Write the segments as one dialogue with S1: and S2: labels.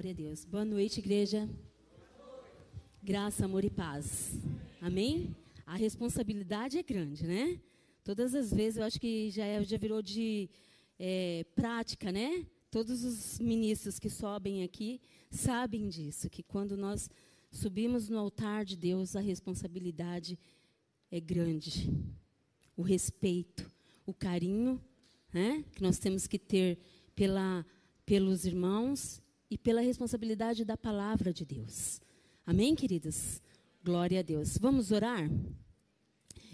S1: Glória a Deus. Boa noite, igreja. Graça, amor e paz. Amém? A responsabilidade é grande, né? Todas as vezes eu acho que já, é, já virou de é, prática, né? Todos os ministros que sobem aqui sabem disso, que quando nós subimos no altar de Deus, a responsabilidade é grande. O respeito, o carinho né, que nós temos que ter pela, pelos irmãos e pela responsabilidade da palavra de Deus. Amém, queridas? Glória a Deus. Vamos orar?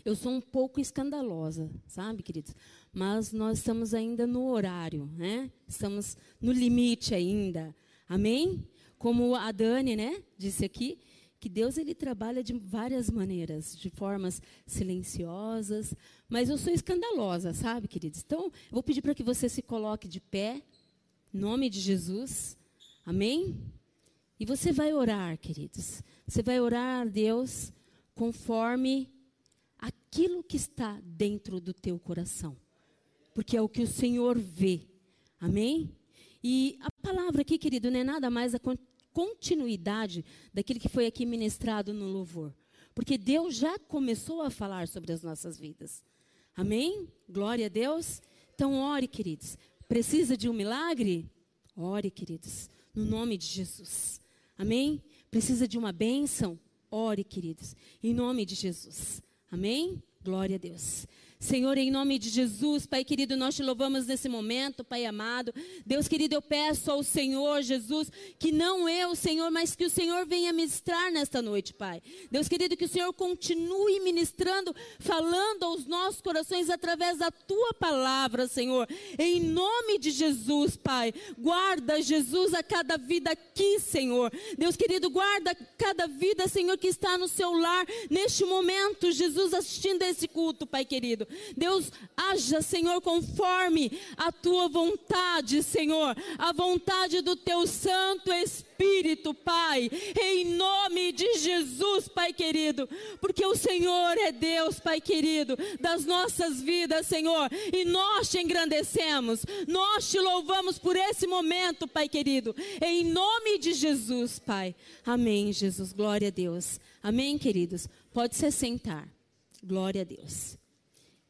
S1: Eu sou um pouco escandalosa, sabe, queridos? Mas nós estamos ainda no horário, né? Estamos no limite ainda. Amém? Como a Dani, né, disse aqui, que Deus ele trabalha de várias maneiras, de formas silenciosas, mas eu sou escandalosa, sabe, queridos? Então, eu vou pedir para que você se coloque de pé, em nome de Jesus. Amém? E você vai orar, queridos. Você vai orar a Deus conforme aquilo que está dentro do teu coração. Porque é o que o Senhor vê. Amém? E a palavra aqui, querido, não é nada mais a continuidade daquilo que foi aqui ministrado no louvor. Porque Deus já começou a falar sobre as nossas vidas. Amém? Glória a Deus. Então, ore, queridos. Precisa de um milagre? Ore, queridos, no nome de Jesus. Amém? Precisa de uma bênção? Ore, queridos, em nome de Jesus. Amém? Glória a Deus. Senhor, em nome de Jesus, Pai querido, nós te louvamos nesse momento, Pai amado. Deus querido, eu peço ao Senhor Jesus que não eu, Senhor, mas que o Senhor venha ministrar nesta noite, Pai. Deus querido, que o Senhor continue ministrando, falando aos nossos corações através da tua palavra, Senhor. Em nome de Jesus, Pai. Guarda, Jesus, a cada vida aqui, Senhor. Deus querido, guarda cada vida, Senhor, que está no seu lar neste momento, Jesus, assistindo esse culto, Pai querido. Deus, haja, Senhor, conforme a tua vontade, Senhor, a vontade do teu Santo Espírito, Pai, em nome de Jesus, Pai querido, porque o Senhor é Deus, Pai querido, das nossas vidas, Senhor, e nós te engrandecemos, nós te louvamos por esse momento, Pai querido, em nome de Jesus, Pai. Amém, Jesus, glória a Deus. Amém, queridos. Pode se sentar. Glória a Deus.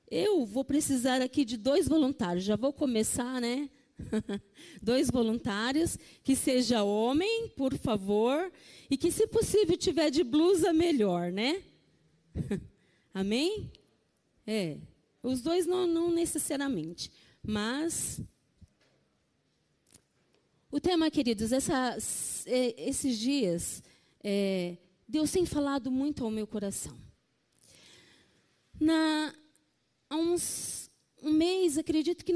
S1: Eu vou precisar aqui de dois voluntários. Já vou começar, né? dois voluntários, que seja homem, por favor, e que, se possível, tiver de blusa, melhor, né? Amém? É. Os dois não, não necessariamente, mas. O tema, queridos, essa, é, esses dias, é, Deus tem falado muito ao meu coração. Na há uns um mês, acredito que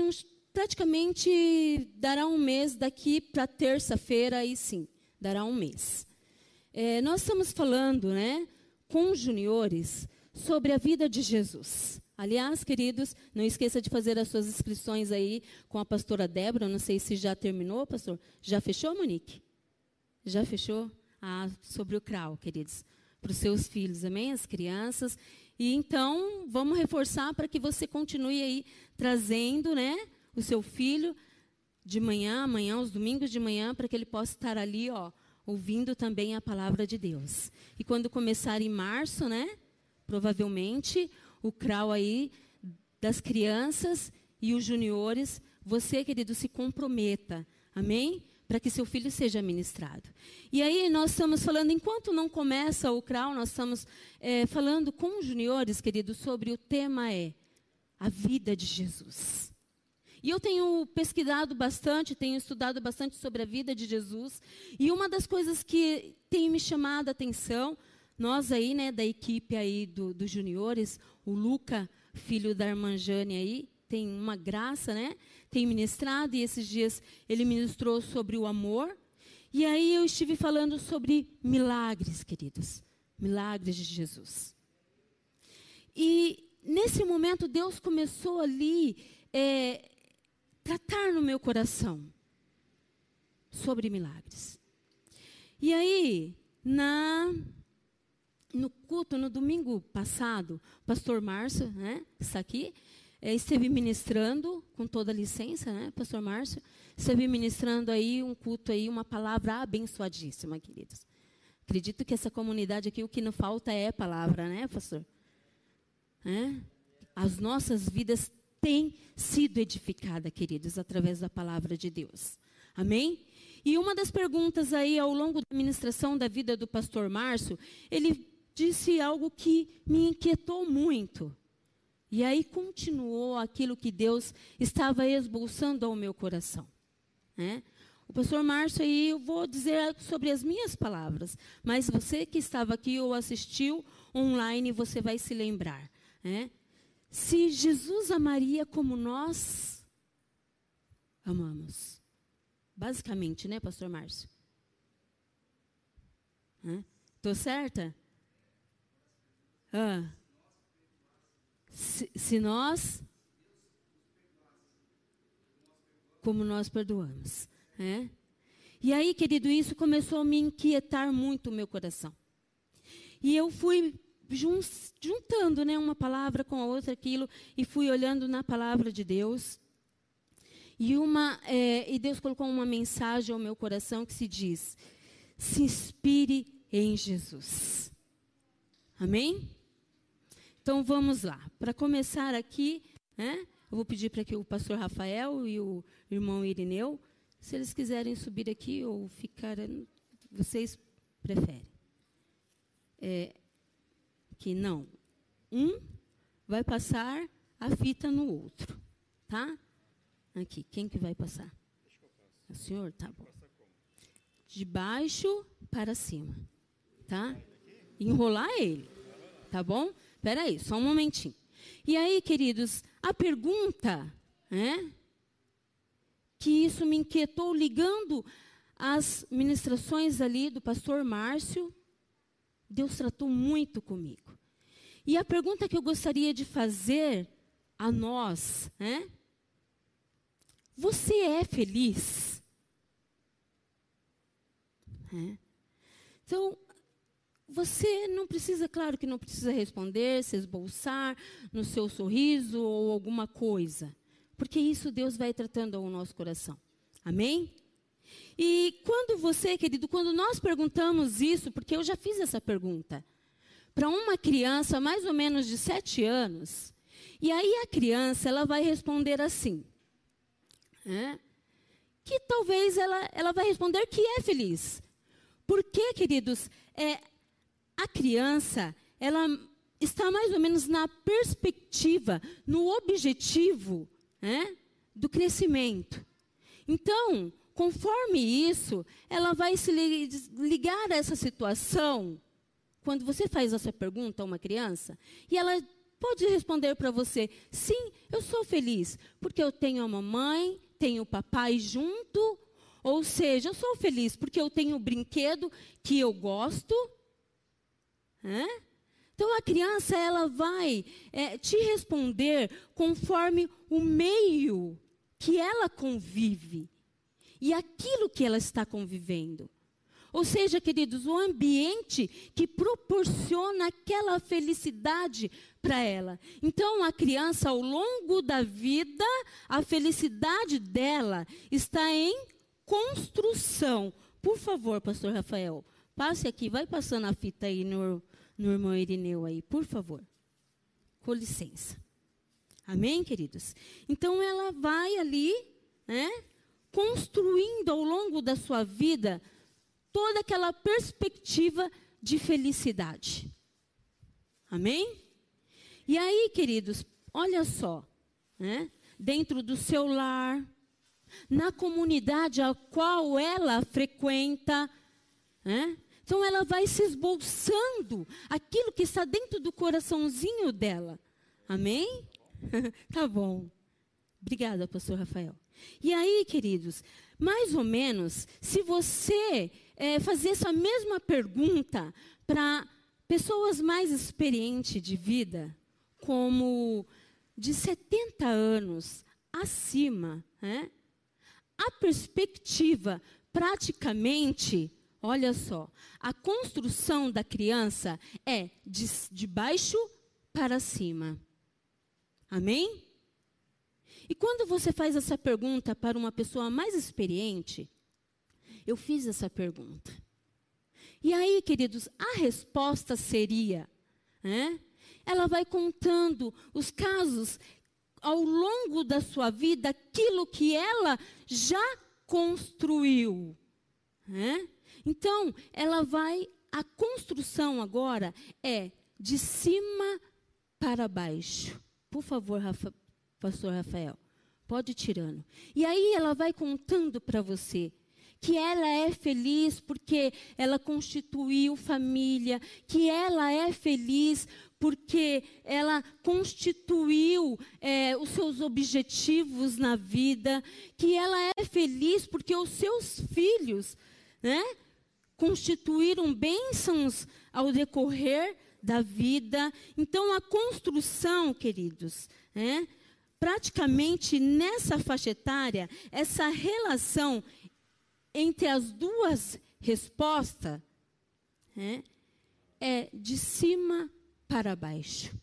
S1: praticamente dará um mês daqui para terça-feira, aí sim, dará um mês. É, nós estamos falando, né, com juniores sobre a vida de Jesus. Aliás, queridos, não esqueça de fazer as suas inscrições aí com a pastora Débora. Não sei se já terminou, pastor. Já fechou, Monique? Já fechou? Ah, sobre o CRAU, queridos. Para os seus filhos, amém? As crianças. E então, vamos reforçar para que você continue aí trazendo, né, o seu filho de manhã, amanhã, os domingos de manhã, para que ele possa estar ali, ó, ouvindo também a palavra de Deus. E quando começar em março, né, provavelmente o CRAU aí das crianças e os juniores, você, querido, se comprometa. Amém? Para que seu filho seja ministrado. E aí nós estamos falando, enquanto não começa o CRAU, nós estamos é, falando com os juniores, queridos, sobre o tema é a vida de Jesus. E eu tenho pesquisado bastante, tenho estudado bastante sobre a vida de Jesus. E uma das coisas que tem me chamado a atenção, nós aí, né, da equipe aí do, dos juniores, o Luca, filho da irmã Jane aí, tem uma graça, né? Tem ministrado e esses dias ele ministrou sobre o amor. E aí eu estive falando sobre milagres, queridos. Milagres de Jesus. E nesse momento Deus começou ali é, tratar no meu coração sobre milagres. E aí, na no culto, no domingo passado, o pastor Márcio, né, está aqui, é, esteve ministrando, com toda licença, né, pastor Márcio? Esteve ministrando aí um culto aí, uma palavra abençoadíssima, queridos. Acredito que essa comunidade aqui, o que não falta é palavra, né, pastor? É? As nossas vidas têm sido edificadas, queridos, através da palavra de Deus. Amém? E uma das perguntas aí ao longo da ministração da vida do pastor Márcio, ele disse algo que me inquietou muito. E aí continuou aquilo que Deus estava esboçando ao meu coração. Né? O pastor Márcio aí, eu vou dizer sobre as minhas palavras, mas você que estava aqui ou assistiu online, você vai se lembrar. Né? Se Jesus amaria como nós amamos. Basicamente, né, pastor Márcio? Estou certa? Ah. Se, se nós, como nós perdoamos. É? E aí, querido, isso começou a me inquietar muito o meu coração. E eu fui juntando né, uma palavra com a outra, aquilo, e fui olhando na palavra de Deus. E, uma, é, e Deus colocou uma mensagem ao meu coração que se diz: se inspire em Jesus. Amém? Então vamos lá. Para começar aqui, né, eu vou pedir para que o pastor Rafael e o irmão Irineu, se eles quiserem subir aqui ou ficar, vocês preferem. É, que não. Um vai passar a fita no outro, tá? Aqui, quem que vai passar? O senhor, tá bom. De baixo para cima, tá? Enrolar ele, tá bom? Espera aí, só um momentinho. E aí, queridos, a pergunta, né, que isso me inquietou ligando as ministrações ali do pastor Márcio, Deus tratou muito comigo. E a pergunta que eu gostaria de fazer a nós, né? Você é feliz? É. Então, você não precisa, claro que não precisa responder, se esboçar no seu sorriso ou alguma coisa. Porque isso Deus vai tratando ao nosso coração. Amém? E quando você, querido, quando nós perguntamos isso, porque eu já fiz essa pergunta, para uma criança mais ou menos de sete anos, e aí a criança ela vai responder assim, né? que talvez ela, ela vai responder que é feliz. Porque, queridos, é, a criança, ela está mais ou menos na perspectiva, no objetivo né, do crescimento. Então, conforme isso, ela vai se ligar a essa situação. Quando você faz essa pergunta a uma criança, e ela pode responder para você: sim, eu sou feliz, porque eu tenho a mamãe, tenho o papai junto. Ou seja, eu sou feliz porque eu tenho o brinquedo que eu gosto, Então a criança ela vai é, te responder conforme o meio que ela convive e aquilo que ela está convivendo. Ou seja, queridos, o ambiente que proporciona aquela felicidade para ela. Então, a criança, ao longo da vida, a felicidade dela está em construção. Por favor, pastor Rafael, passe aqui, vai passando a fita aí no, no irmão Irineu aí, por favor. Com licença. Amém, queridos? Então ela vai ali, né, construindo ao longo da sua vida toda aquela perspectiva de felicidade. Amém? E aí, queridos, olha só, né, dentro do seu lar, na comunidade a qual ela frequenta, né, então ela vai se esbolsando aquilo que está dentro do coraçãozinho dela. Amém? tá bom. Obrigada, pastor Rafael. E aí, queridos, mais ou menos, se você é, fazer essa mesma pergunta para pessoas mais experientes de vida, como de 70 anos acima, né? a perspectiva praticamente Olha só, a construção da criança é de, de baixo para cima. Amém? E quando você faz essa pergunta para uma pessoa mais experiente, eu fiz essa pergunta. E aí, queridos, a resposta seria: né? ela vai contando os casos ao longo da sua vida, aquilo que ela já construiu. Né? Então, ela vai. A construção agora é de cima para baixo. Por favor, Rafa, pastor Rafael, pode ir tirando. E aí ela vai contando para você que ela é feliz porque ela constituiu família, que ela é feliz porque ela constituiu é, os seus objetivos na vida, que ela é feliz porque os seus filhos, né, constituíram bênçãos ao decorrer da vida. Então, a construção, queridos, né, praticamente nessa faixa etária, essa relação entre as duas respostas né, é de cima para baixo.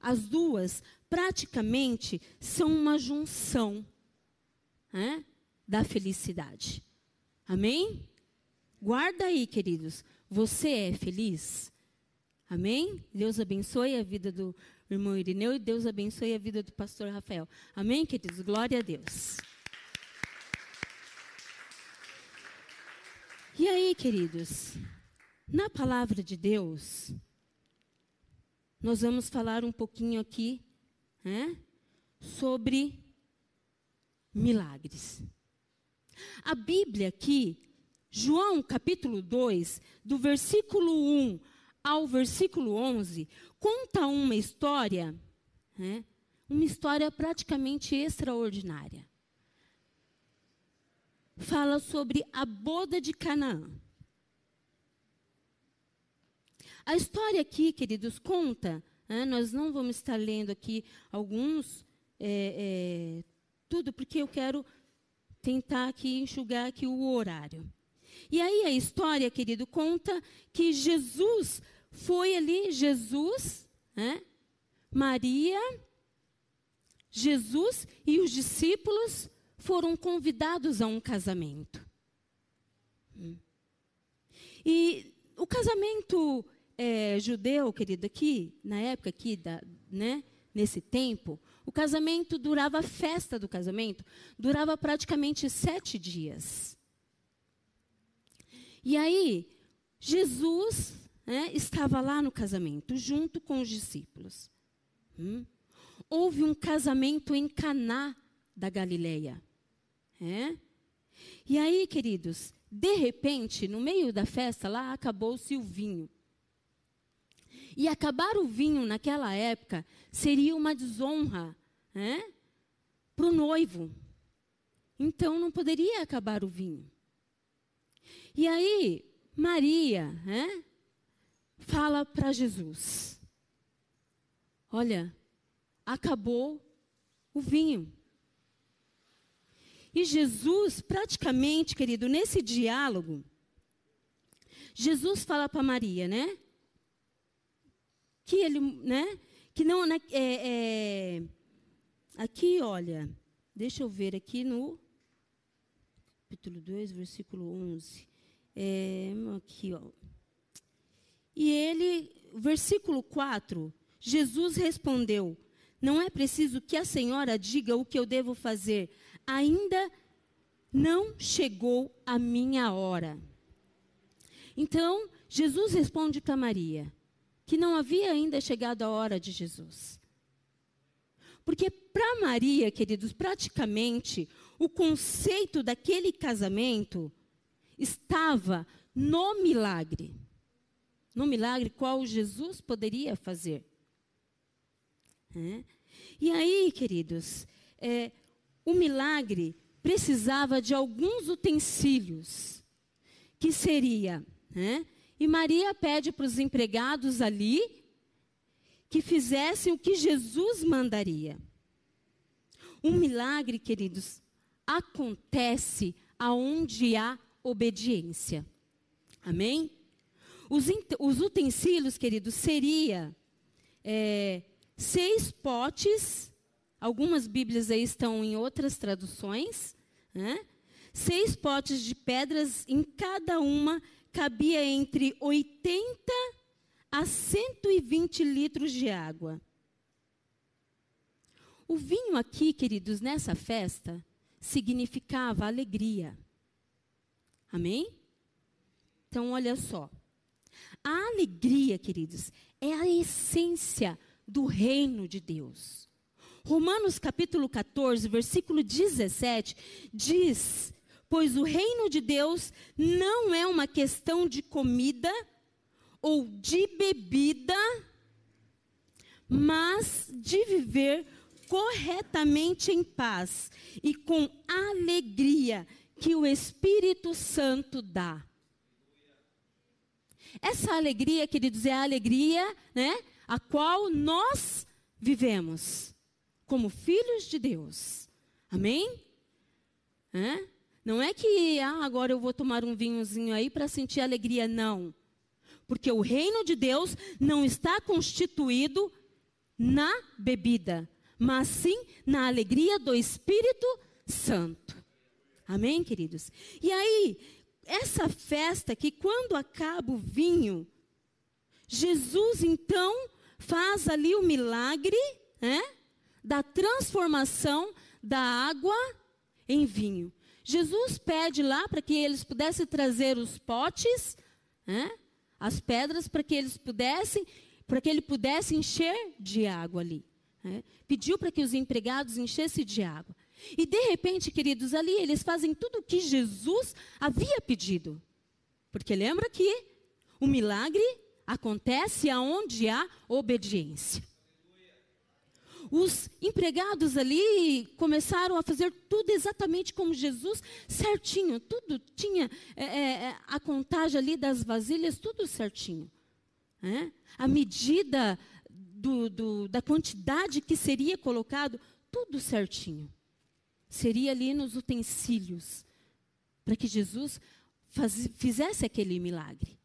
S1: As duas praticamente são uma junção né, da felicidade. Amém? Guarda aí, queridos. Você é feliz? Amém? Deus abençoe a vida do irmão Irineu e Deus abençoe a vida do pastor Rafael. Amém, queridos? Glória a Deus. E aí, queridos? Na palavra de Deus, nós vamos falar um pouquinho aqui né, sobre milagres. A Bíblia aqui, João capítulo 2, do versículo 1 ao versículo 11, conta uma história, né, uma história praticamente extraordinária. Fala sobre a boda de Canaã. A história aqui, queridos, conta, né, nós não vamos estar lendo aqui alguns, é, é, tudo, porque eu quero tentar aqui enxugar aqui o horário. E aí a história, querido, conta que Jesus foi ali Jesus, né? Maria, Jesus e os discípulos foram convidados a um casamento. Hum. E o casamento é, judeu, querido, aqui, na época aqui, da, né, nesse tempo, o casamento durava, a festa do casamento, durava praticamente sete dias. E aí, Jesus né, estava lá no casamento, junto com os discípulos. Hum? Houve um casamento em Caná da Galileia. É? E aí, queridos, de repente, no meio da festa lá, acabou-se o vinho. E acabar o vinho naquela época seria uma desonra né, para o noivo. Então não poderia acabar o vinho. E aí, Maria, né, fala para Jesus: Olha, acabou o vinho. E Jesus, praticamente, querido, nesse diálogo, Jesus fala para Maria, né? Que ele, né? Que não, né, é, é, aqui, olha, deixa eu ver aqui no capítulo 2, versículo 11. É, aqui, ó. E ele, versículo 4, Jesus respondeu: Não é preciso que a senhora diga o que eu devo fazer, ainda não chegou a minha hora. Então, Jesus responde para Maria que não havia ainda chegado a hora de Jesus. Porque para Maria, queridos, praticamente o conceito daquele casamento estava no milagre no milagre qual Jesus poderia fazer. É. E aí, queridos, é, o milagre precisava de alguns utensílios, que seria, né? E Maria pede para os empregados ali que fizessem o que Jesus mandaria. Um milagre, queridos, acontece aonde há obediência. Amém? Os, os utensílios, queridos, seria é, seis potes Algumas Bíblias aí estão em outras traduções. Né? Seis potes de pedras, em cada uma cabia entre 80 a 120 litros de água. O vinho aqui, queridos, nessa festa, significava alegria. Amém? Então, olha só. A alegria, queridos, é a essência do reino de Deus. Romanos capítulo 14, versículo 17, diz: Pois o reino de Deus não é uma questão de comida ou de bebida, mas de viver corretamente em paz e com alegria que o Espírito Santo dá. Essa alegria, queridos, é a alegria, né, a qual nós vivemos como filhos de Deus. Amém? Não é que ah, agora eu vou tomar um vinhozinho aí para sentir alegria, não. Porque o reino de Deus não está constituído na bebida, mas sim na alegria do Espírito Santo. Amém, queridos? E aí, essa festa que quando acaba o vinho, Jesus então faz ali o milagre né, da transformação da água em vinho. Jesus pede lá para que eles pudessem trazer os potes, né, as pedras, para que eles pudessem, para que ele pudesse encher de água ali. Né. Pediu para que os empregados enchessem de água. E de repente, queridos, ali eles fazem tudo o que Jesus havia pedido. Porque lembra que o milagre acontece aonde há obediência. Os empregados ali começaram a fazer tudo exatamente como Jesus, certinho, tudo tinha é, é, é a contagem ali das vasilhas, tudo certinho. É? A medida do, do, da quantidade que seria colocado, tudo certinho seria ali nos utensílios, para que Jesus faz, fizesse aquele milagre.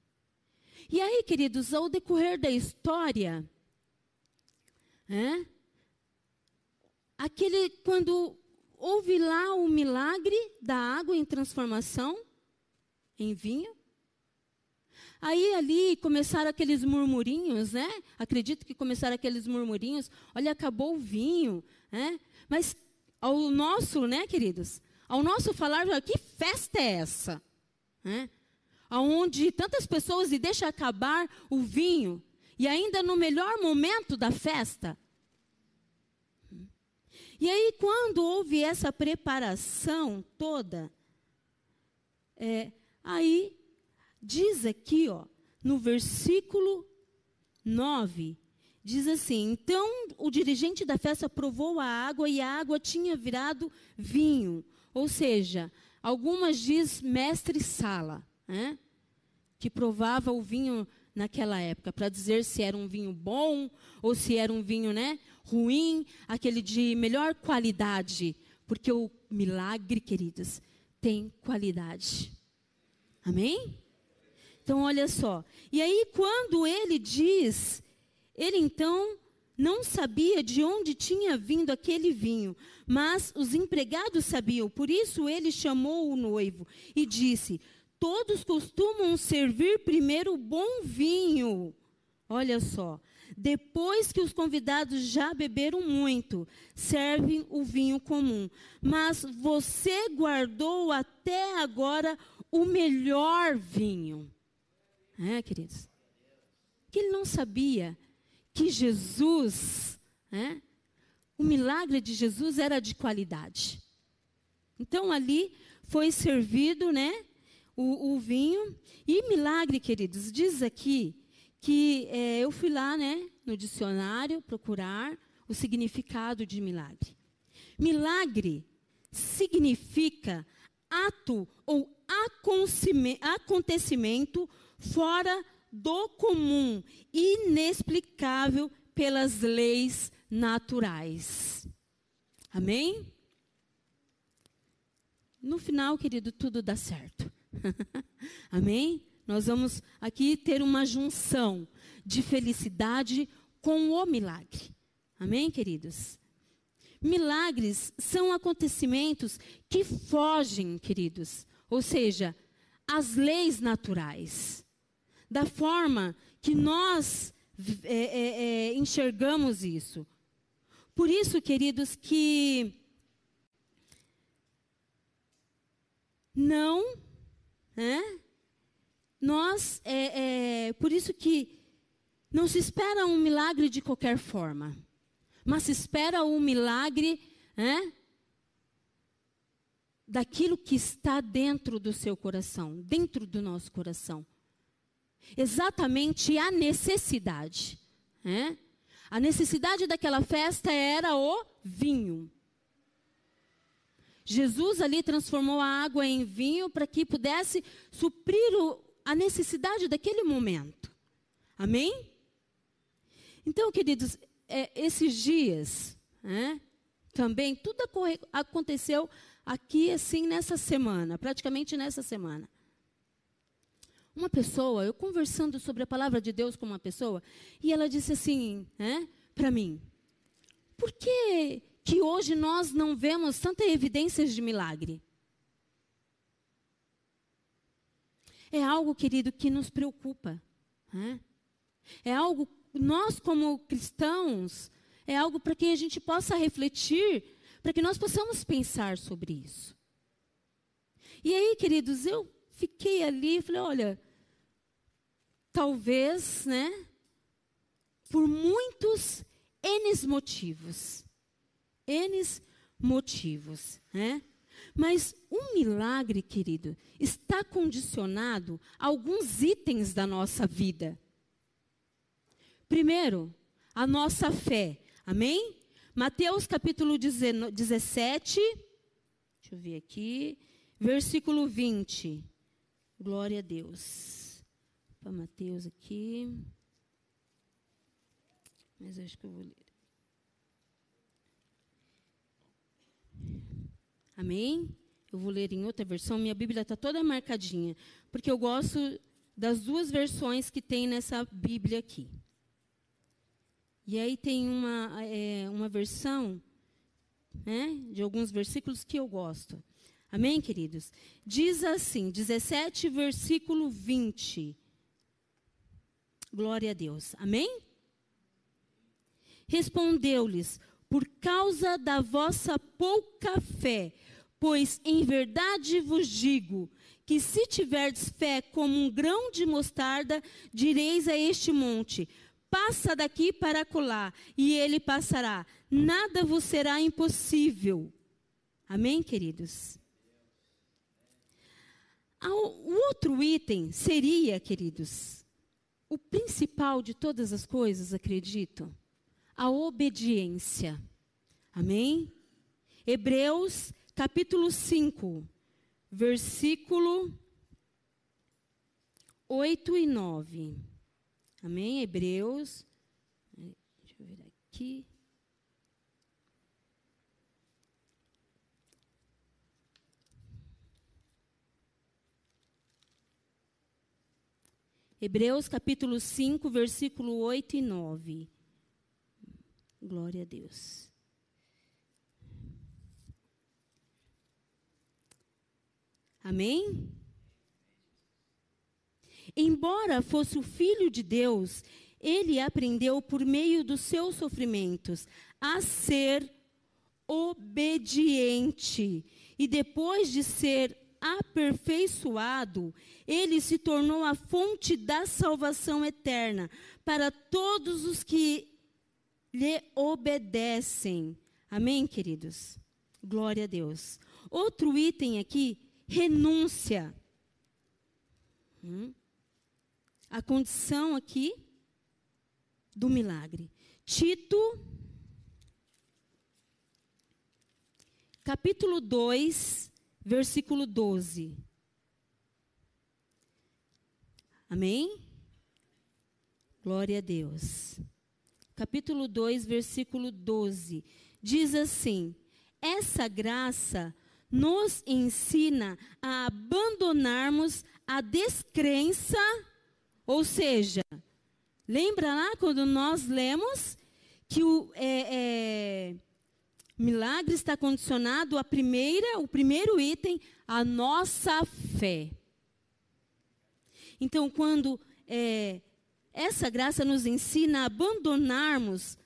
S1: E aí, queridos, ao decorrer da história, é, aquele quando houve lá o milagre da água em transformação em vinho, Aí ali começaram aqueles murmurinhos, né? Acredito que começaram aqueles murmurinhos. Olha, acabou o vinho, né? Mas ao nosso, né, queridos? Ao nosso falar, que festa é essa? Né? Onde tantas pessoas e deixa acabar o vinho e ainda no melhor momento da festa. E aí, quando houve essa preparação toda, é, aí diz aqui, ó, no versículo 9, Diz assim: Então o dirigente da festa provou a água e a água tinha virado vinho. Ou seja, algumas diz mestre Sala, né? que provava o vinho naquela época, para dizer se era um vinho bom ou se era um vinho né, ruim, aquele de melhor qualidade. Porque o milagre, queridos, tem qualidade. Amém? Então, olha só. E aí, quando ele diz ele então não sabia de onde tinha vindo aquele vinho, mas os empregados sabiam. Por isso ele chamou o noivo e disse: Todos costumam servir primeiro o bom vinho. Olha só. Depois que os convidados já beberam muito, servem o vinho comum. Mas você guardou até agora o melhor vinho. É, queridos? Que ele não sabia que Jesus, né, o milagre de Jesus era de qualidade. Então ali foi servido, né, o, o vinho e milagre, queridos, diz aqui que é, eu fui lá, né, no dicionário procurar o significado de milagre. Milagre significa ato ou acontecimento fora do comum, inexplicável pelas leis naturais. Amém? No final, querido, tudo dá certo. Amém? Nós vamos aqui ter uma junção de felicidade com o milagre. Amém, queridos? milagres são acontecimentos que fogem, queridos, ou seja, as leis naturais, da forma que nós é, é, é, enxergamos isso. Por isso, queridos, que não, né? Nós, é, é, por isso que não se espera um milagre de qualquer forma, mas se espera um milagre daquilo que está dentro do seu coração, dentro do nosso coração. Exatamente a necessidade. A necessidade daquela festa era o vinho. Jesus ali transformou a água em vinho para que pudesse suprir o, a necessidade daquele momento. Amém? Então, queridos, é, esses dias, né, também, tudo aconteceu aqui, assim, nessa semana, praticamente nessa semana. Uma pessoa, eu conversando sobre a palavra de Deus com uma pessoa, e ela disse assim, né, para mim, por que, que hoje nós não vemos tantas evidências de milagre? É algo, querido, que nos preocupa. Né? É algo nós, como cristãos, é algo para que a gente possa refletir, para que nós possamos pensar sobre isso. E aí, queridos, eu fiquei ali e falei: olha, talvez, né, por muitos N motivos, N motivos, né? Mas um milagre, querido, está condicionado a alguns itens da nossa vida. Primeiro, a nossa fé. Amém? Mateus capítulo 17, deixa eu ver aqui, versículo 20. Glória a Deus. Para Mateus aqui. Mas acho que eu vou ler. Amém? Eu vou ler em outra versão. Minha Bíblia está toda marcadinha. Porque eu gosto das duas versões que tem nessa Bíblia aqui. E aí tem uma, é, uma versão né, de alguns versículos que eu gosto. Amém, queridos? Diz assim, 17, versículo 20. Glória a Deus. Amém? Respondeu-lhes: Por causa da vossa pouca fé, pois em verdade vos digo que se tiverdes fé como um grão de mostarda, direis a este monte: passa daqui para acolá, e ele passará. Nada vos será impossível. Amém, queridos? O outro item seria, queridos, o principal de todas as coisas, acredito, a obediência. Amém? Hebreus capítulo 5, versículo 8 e 9. Amém? Hebreus. Deixa eu ver aqui. Hebreus capítulo 5, versículo 8 e 9. Glória a Deus. Amém? Embora fosse o filho de Deus, ele aprendeu por meio dos seus sofrimentos a ser obediente. E depois de ser aperfeiçoado, ele se tornou a fonte da salvação eterna para todos os que lhe obedecem. Amém, queridos? Glória a Deus. Outro item aqui, renúncia. Hum? a condição aqui do milagre. Tito, capítulo 2, versículo 12. Amém? Glória a Deus. Capítulo 2, versículo 12. Diz assim: Essa graça nos ensina a abandonarmos a descrença ou seja, lembra lá quando nós lemos que o, é, é, milagre está condicionado a primeira, o primeiro item, a nossa fé. Então, quando é, essa graça nos ensina a abandonarmos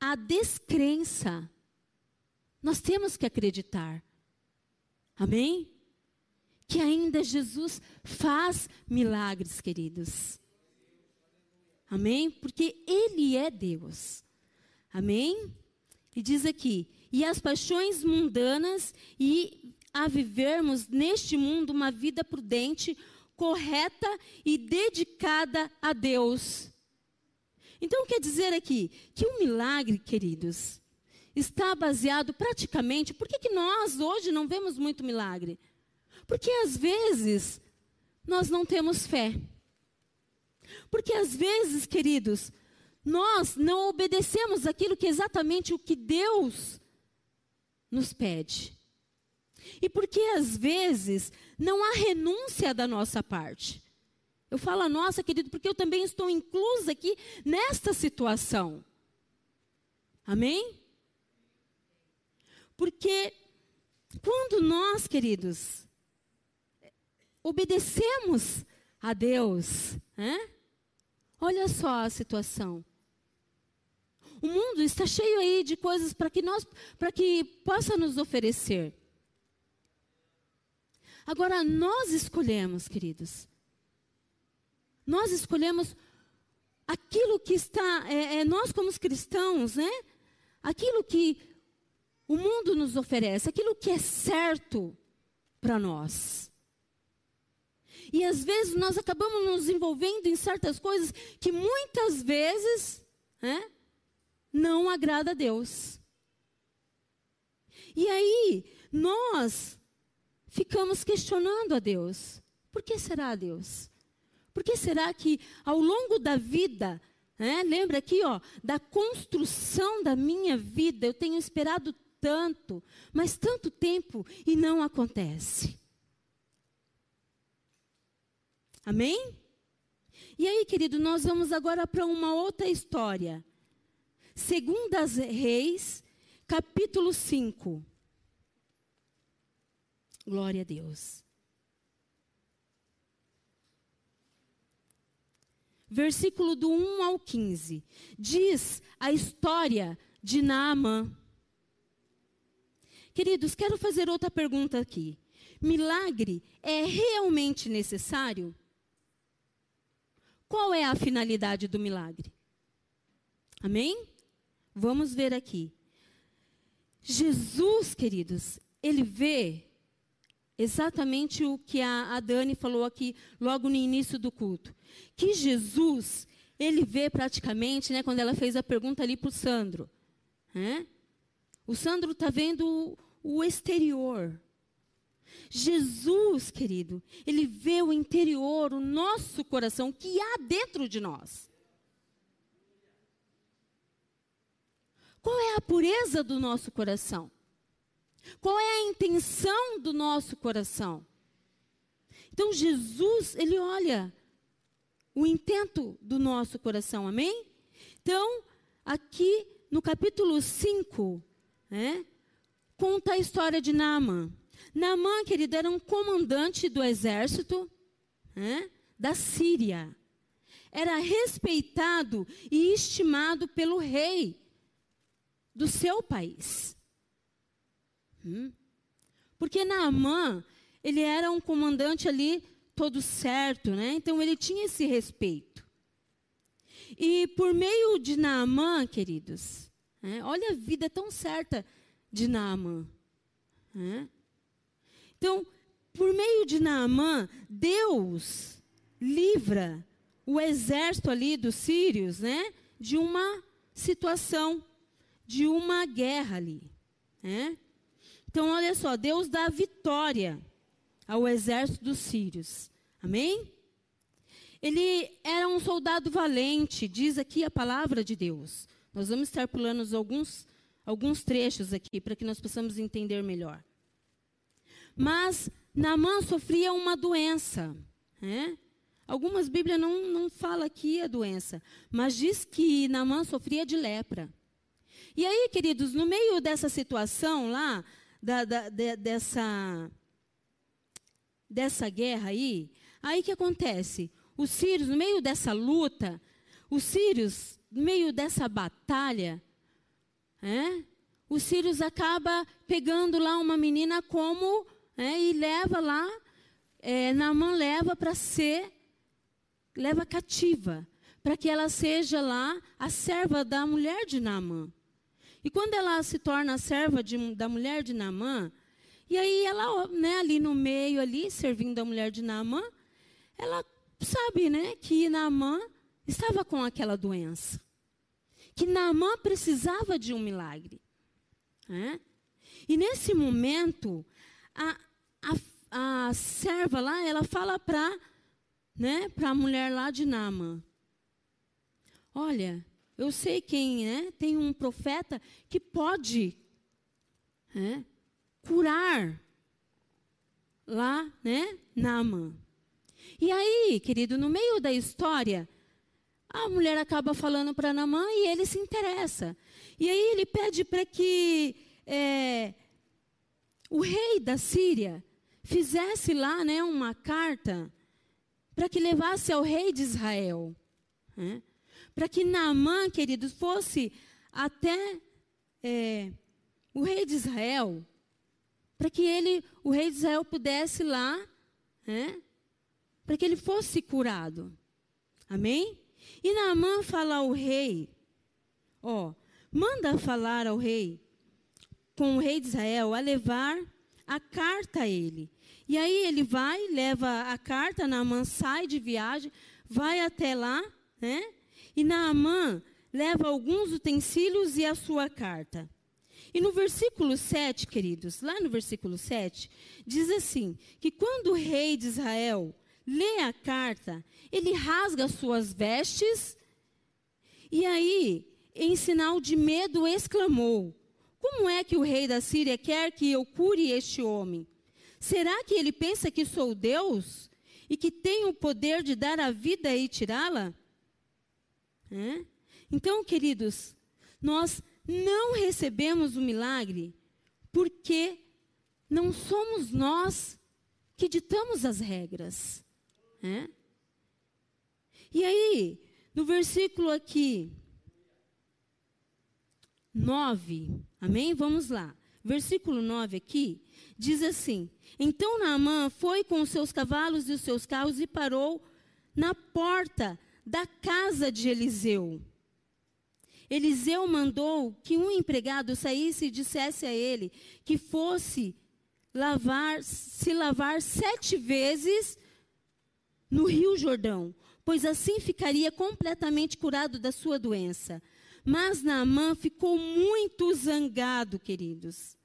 S1: a descrença, nós temos que acreditar. Amém? Que ainda Jesus faz milagres, queridos. Amém? Porque Ele é Deus. Amém? E diz aqui: e as paixões mundanas e a vivermos neste mundo uma vida prudente, correta e dedicada a Deus. Então quer dizer aqui que o milagre, queridos, está baseado praticamente. Por que, que nós hoje não vemos muito milagre? Porque às vezes nós não temos fé. Porque às vezes, queridos, nós não obedecemos aquilo que é exatamente o que Deus nos pede. E porque às vezes não há renúncia da nossa parte. Eu falo nossa, querido, porque eu também estou inclusa aqui nesta situação. Amém? Porque quando nós, queridos, obedecemos a Deus, olha só a situação. O mundo está cheio aí de coisas para que nós, para que possa nos oferecer. Agora nós escolhemos, queridos. Nós escolhemos aquilo que está, é, é, nós como cristãos, né? Aquilo que o mundo nos oferece, aquilo que é certo para nós. E às vezes nós acabamos nos envolvendo em certas coisas que muitas vezes né, não agrada a Deus. E aí, nós ficamos questionando a Deus. Por que será Deus? Por que será que ao longo da vida, né, lembra aqui, ó, da construção da minha vida, eu tenho esperado tanto, mas tanto tempo e não acontece? Amém? E aí, querido, nós vamos agora para uma outra história. Segundas Reis, capítulo 5. Glória a Deus. Versículo do 1 ao 15. Diz a história de Naamã. Queridos, quero fazer outra pergunta aqui. Milagre é realmente necessário? Qual é a finalidade do milagre? Amém? Vamos ver aqui. Jesus, queridos, ele vê exatamente o que a, a Dani falou aqui logo no início do culto. Que Jesus, ele vê praticamente, né, quando ela fez a pergunta ali para o Sandro. Né? O Sandro está vendo o, o exterior. Jesus, querido, ele vê o interior, o nosso coração, que há dentro de nós. Qual é a pureza do nosso coração? Qual é a intenção do nosso coração? Então Jesus, ele olha o intento do nosso coração, amém? Então, aqui no capítulo 5, né, conta a história de Naaman. Naaman, querido, era um comandante do exército né, da Síria. Era respeitado e estimado pelo rei do seu país. Hum? Porque Naamã, ele era um comandante ali todo certo, né? Então ele tinha esse respeito. E por meio de Naamã, queridos, né? olha a vida tão certa de Naamã. Né? Então, por meio de Naamã, Deus livra o exército ali dos sírios, né? De uma situação de uma guerra ali. Né? Então, olha só, Deus dá vitória ao exército dos sírios. Amém? Ele era um soldado valente, diz aqui a palavra de Deus. Nós vamos estar pulando alguns, alguns trechos aqui para que nós possamos entender melhor. Mas Naamã sofria uma doença. Né? Algumas Bíblias não, não falam aqui a doença, mas diz que Naamã sofria de lepra. E aí, queridos, no meio dessa situação lá, da, da, de, dessa, dessa guerra aí, aí que acontece? Os sírios, no meio dessa luta, os sírios, no meio dessa batalha, é, os sírios acaba pegando lá uma menina como é, e leva lá, é, Naamã leva para ser, leva cativa, para que ela seja lá a serva da mulher de Naamã. E quando ela se torna serva de, da mulher de Naamã, e aí ela, né, ali no meio, ali, servindo a mulher de Naamã, ela sabe, né, que Naamã estava com aquela doença. Que Naamã precisava de um milagre. Né? E nesse momento, a, a, a serva lá, ela fala para né, a mulher lá de Naamã. Olha, eu sei quem é, tem um profeta que pode é, curar lá, né, Naamã. E aí, querido, no meio da história, a mulher acaba falando para Naamã e ele se interessa. E aí ele pede para que é, o rei da Síria fizesse lá né, uma carta para que levasse ao rei de Israel. Né? Para que Naamã, queridos, fosse até é, o rei de Israel, para que ele, o rei de Israel, pudesse lá, né, para que ele fosse curado. Amém? E Naamã fala ao rei, ó, manda falar ao rei, com o rei de Israel, a levar a carta a ele. E aí ele vai, leva a carta, Naamã sai de viagem, vai até lá, né? E Naamã leva alguns utensílios e a sua carta. E no versículo 7, queridos, lá no versículo 7, diz assim: que quando o rei de Israel lê a carta, ele rasga suas vestes, e aí, em sinal de medo, exclamou: Como é que o rei da Síria quer que eu cure este homem? Será que ele pensa que sou Deus e que tenho o poder de dar a vida e tirá-la? Então, queridos, nós não recebemos o milagre porque não somos nós que ditamos as regras. E aí, no versículo aqui, 9, amém? Vamos lá. Versículo 9 aqui, diz assim: Então Naamã foi com os seus cavalos e os seus carros e parou na porta da casa de Eliseu. Eliseu mandou que um empregado saísse e dissesse a ele que fosse lavar, se lavar sete vezes no Rio Jordão, pois assim ficaria completamente curado da sua doença. Mas Naamã ficou muito zangado, queridos.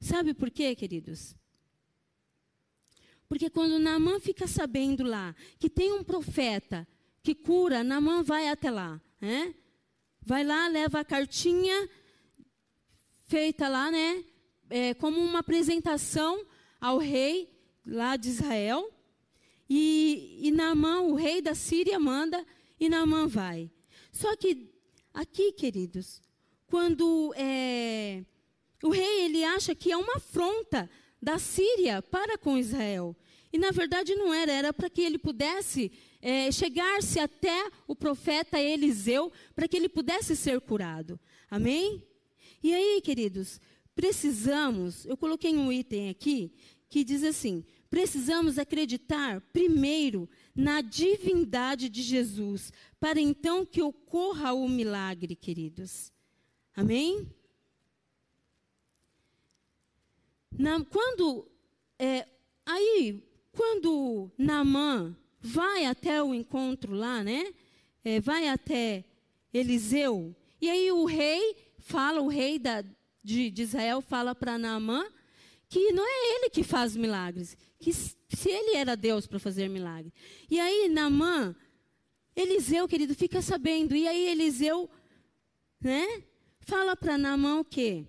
S1: Sabe por quê, queridos? Porque quando Naamã fica sabendo lá que tem um profeta que cura, Namã vai até lá. Né? Vai lá, leva a cartinha feita lá, né? É, como uma apresentação ao rei lá de Israel. E, e Naamã, o rei da Síria, manda e Naamã vai. Só que aqui, queridos, quando é, o rei ele acha que é uma afronta da Síria para com Israel. E na verdade não era, era para que ele pudesse é, chegar-se até o profeta Eliseu para que ele pudesse ser curado. Amém? E aí, queridos, precisamos, eu coloquei um item aqui que diz assim: precisamos acreditar primeiro na divindade de Jesus, para então que ocorra o milagre, queridos. Amém? Na, quando, é, aí, quando Naamã vai até o encontro lá, né? É, vai até Eliseu. E aí o rei fala, o rei da, de, de Israel fala para Naamã que não é ele que faz milagres, que se ele era Deus para fazer milagre. E aí Naamã, Eliseu, querido, fica sabendo. E aí Eliseu, né? Fala para Naamã o quê?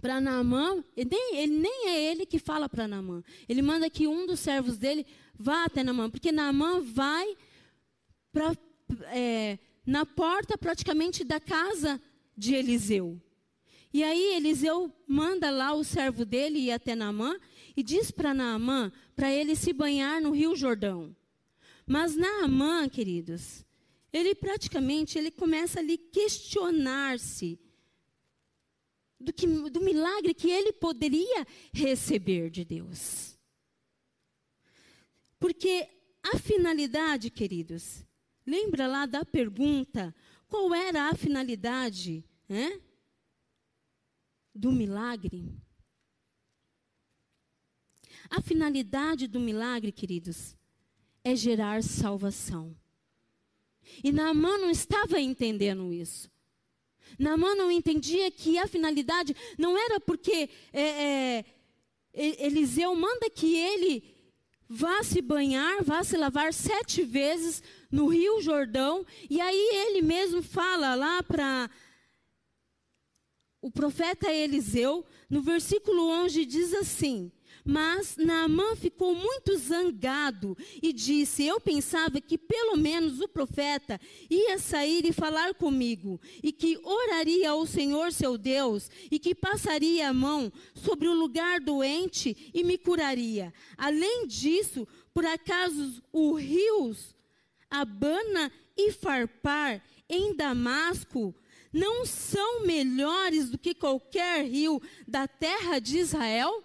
S1: Para Naamã, nem, ele, nem é ele que fala para Naamã. Ele manda que um dos servos dele Vá até Naamã, porque Naamã vai pra, é, na porta praticamente da casa de Eliseu. E aí Eliseu manda lá o servo dele ir até Naamã e diz para Naamã para ele se banhar no Rio Jordão. Mas Naamã, queridos, ele praticamente ele começa ali questionar-se do, que, do milagre que ele poderia receber de Deus. Porque a finalidade, queridos, lembra lá da pergunta: qual era a finalidade né, do milagre? A finalidade do milagre, queridos, é gerar salvação. E Naamã não estava entendendo isso. Naamã não entendia que a finalidade não era porque é, é, Eliseu manda que ele vá se banhar, vá se lavar sete vezes no Rio Jordão, e aí ele mesmo fala lá para o profeta Eliseu, no versículo 11 diz assim: mas Naamã ficou muito zangado e disse: Eu pensava que pelo menos o profeta ia sair e falar comigo, e que oraria ao Senhor seu Deus, e que passaria a mão sobre o lugar doente e me curaria. Além disso, por acaso os rios Abana e Farpar em Damasco não são melhores do que qualquer rio da terra de Israel?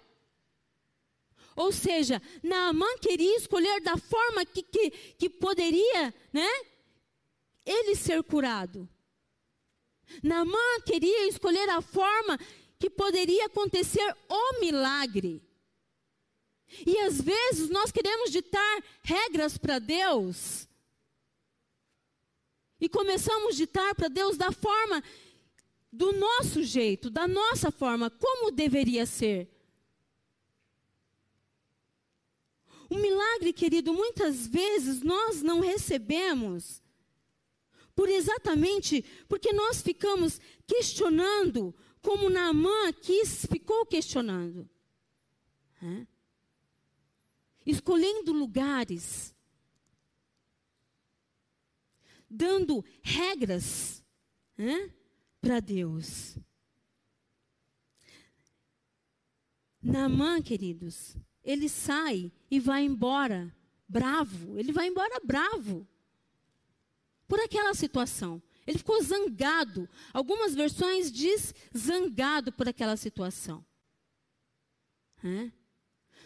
S1: Ou seja, Naamã queria escolher da forma que, que, que poderia, né? Ele ser curado. Naamã queria escolher a forma que poderia acontecer o milagre. E às vezes nós queremos ditar regras para Deus. E começamos a ditar para Deus da forma, do nosso jeito, da nossa forma, como deveria ser. O milagre, querido, muitas vezes nós não recebemos por exatamente porque nós ficamos questionando, como Naamã quis, ficou questionando. É? Escolhendo lugares, dando regras é? para Deus. Naamã, queridos, ele sai e vai embora bravo. Ele vai embora bravo por aquela situação. Ele ficou zangado. Algumas versões diz zangado por aquela situação. É?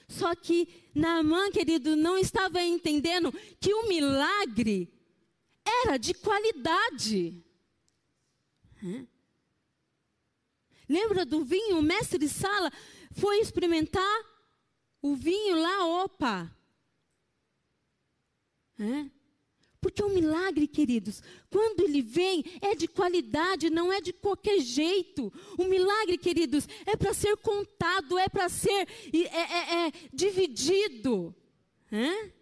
S1: Só que Naamã, querido, não estava entendendo que o milagre era de qualidade. É? Lembra do vinho? O mestre sala foi experimentar o vinho lá, opa. É? Porque o milagre, queridos, quando ele vem, é de qualidade, não é de qualquer jeito. O milagre, queridos, é para ser contado, é para ser é, é, é, dividido. É?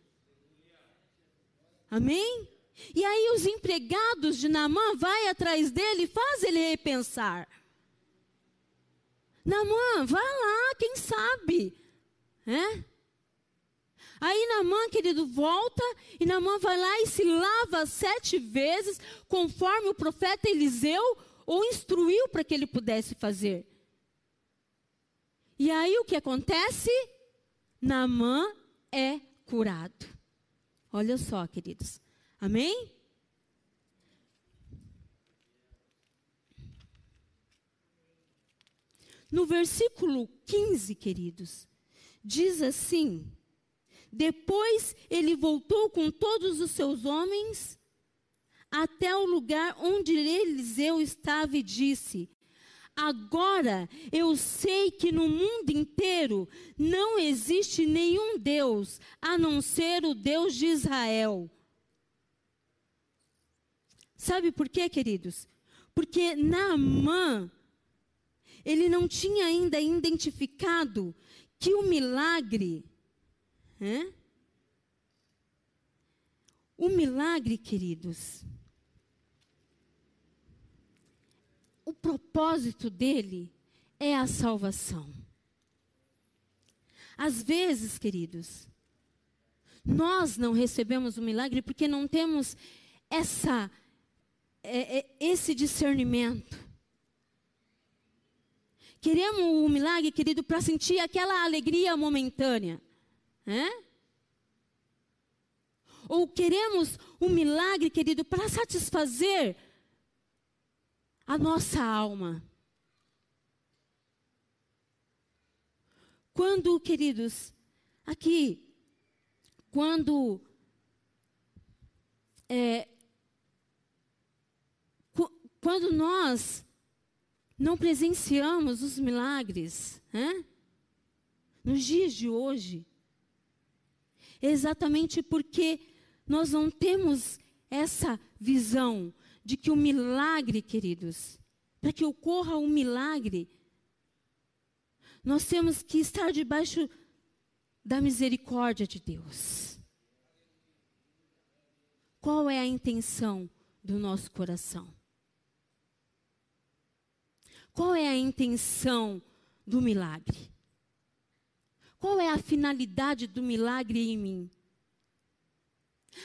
S1: Amém? E aí os empregados de Namã vai atrás dele e faz ele repensar. Namã, vai lá, quem sabe? É? Aí Namã, querido, volta e Namã vai lá e se lava sete vezes, conforme o profeta Eliseu o instruiu para que ele pudesse fazer. E aí o que acontece? Namã é curado. Olha só, queridos. Amém? No versículo 15, queridos, diz assim: Depois ele voltou com todos os seus homens até o lugar onde Eliseu estava e disse: Agora eu sei que no mundo inteiro não existe nenhum Deus a não ser o Deus de Israel. Sabe por quê, queridos? Porque Naamã, ele não tinha ainda identificado que o milagre, o milagre, queridos, o propósito dele é a salvação. Às vezes, queridos, nós não recebemos o milagre porque não temos essa, é, é, esse discernimento. Queremos o milagre, querido, para sentir aquela alegria momentânea. Né? Ou queremos o milagre, querido, para satisfazer a nossa alma. Quando, queridos, aqui, quando é, quando nós não presenciamos os milagres, né? nos dias de hoje, exatamente porque nós não temos essa visão de que o milagre, queridos, para que ocorra um milagre, nós temos que estar debaixo da misericórdia de Deus. Qual é a intenção do nosso coração? Qual é a intenção do milagre? Qual é a finalidade do milagre em mim?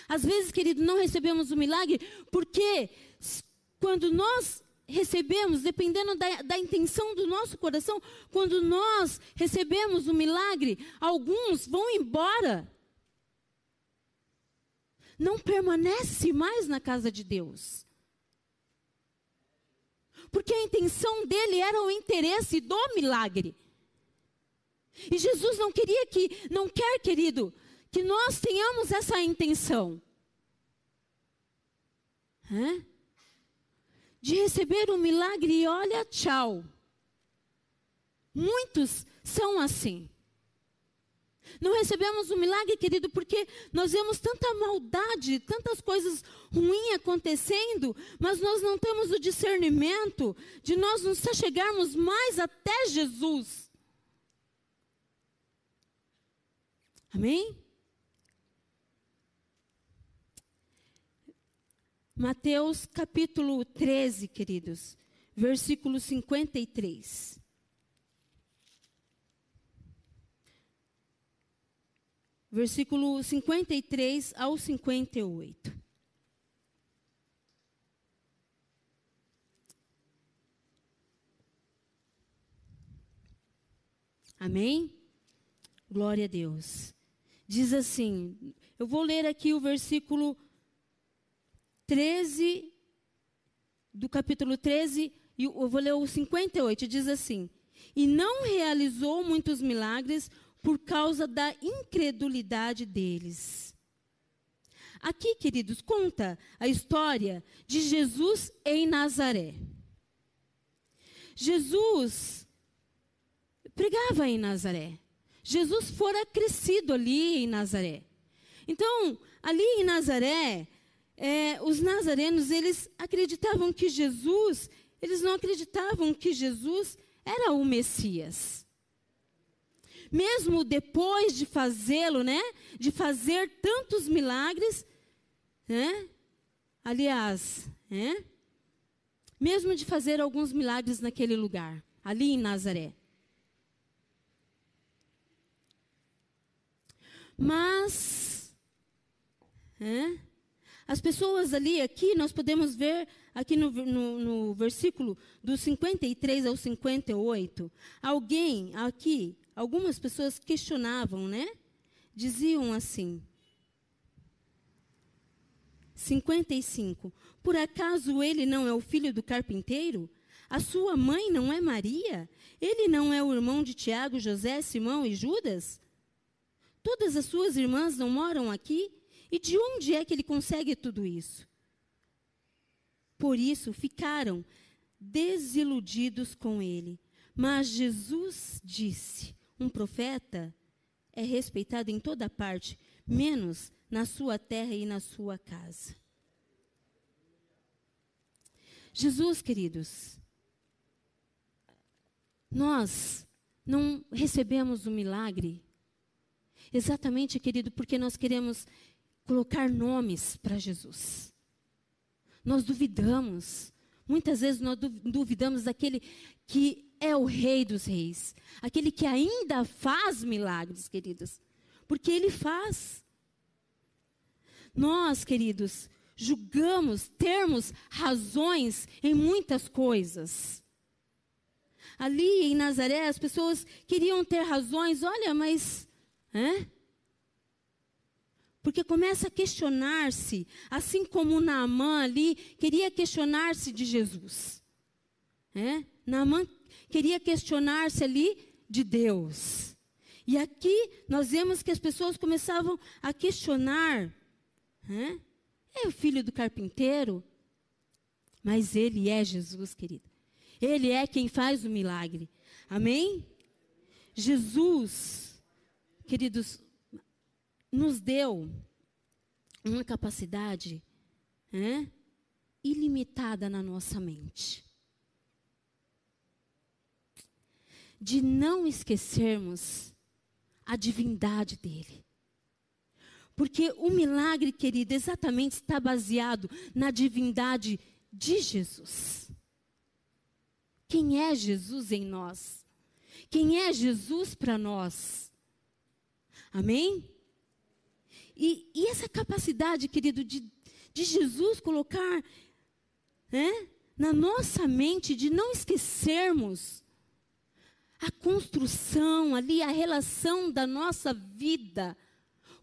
S1: Às vezes, querido, não recebemos o milagre porque quando nós recebemos, dependendo da, da, intenção do nosso coração, quando nós recebemos o milagre, alguns vão embora. Não permanece mais na casa de Deus. Porque a intenção dele era o interesse do milagre. E Jesus não queria que, não quer, querido, que nós tenhamos essa intenção. Hã? De receber um milagre e olha, tchau. Muitos são assim. Não recebemos o um milagre, querido, porque nós vemos tanta maldade, tantas coisas ruins acontecendo, mas nós não temos o discernimento de nós nos chegarmos mais até Jesus. Amém? Mateus capítulo 13, queridos, versículo 53. Versículo 53 ao 58. Amém? Glória a Deus. Diz assim, eu vou ler aqui o versículo 13, do capítulo 13, e eu vou ler o 58, diz assim: E não realizou muitos milagres por causa da incredulidade deles. Aqui, queridos, conta a história de Jesus em Nazaré. Jesus pregava em Nazaré. Jesus fora crescido ali em Nazaré. Então, ali em Nazaré, é, os nazarenos, eles acreditavam que Jesus, eles não acreditavam que Jesus era o Messias. Mesmo depois de fazê-lo, né, de fazer tantos milagres, né, aliás, né, mesmo de fazer alguns milagres naquele lugar, ali em Nazaré. Mas, né, as pessoas ali, aqui, nós podemos ver, aqui no, no, no versículo do 53 ao 58, alguém aqui, algumas pessoas questionavam, né? Diziam assim, 55. Por acaso ele não é o filho do carpinteiro? A sua mãe não é Maria? Ele não é o irmão de Tiago, José, Simão e Judas? Todas as suas irmãs não moram aqui? E de onde é que ele consegue tudo isso? Por isso ficaram desiludidos com ele. Mas Jesus disse: um profeta é respeitado em toda parte, menos na sua terra e na sua casa. Jesus, queridos, nós não recebemos o milagre exatamente, querido, porque nós queremos colocar nomes para Jesus. Nós duvidamos. Muitas vezes nós duvidamos daquele que é o Rei dos Reis, aquele que ainda faz milagres, queridos, porque ele faz. Nós, queridos, julgamos termos razões em muitas coisas. ali em Nazaré, as pessoas queriam ter razões, olha, mas. É? Porque começa a questionar-se, assim como Naamã ali queria questionar-se de Jesus. É? Naamã queria questionar-se ali de Deus. E aqui nós vemos que as pessoas começavam a questionar: é, o filho do carpinteiro? Mas ele é Jesus, querido. Ele é quem faz o milagre. Amém? Jesus, queridos, nos deu uma capacidade ilimitada na nossa mente. De não esquecermos a divindade dele. Porque o milagre, querido, exatamente está baseado na divindade de Jesus. Quem é Jesus em nós? Quem é Jesus para nós? Amém? E, e, essa capacidade, querido, de, de Jesus colocar né, na nossa mente, de não esquecermos a construção ali, a relação da nossa vida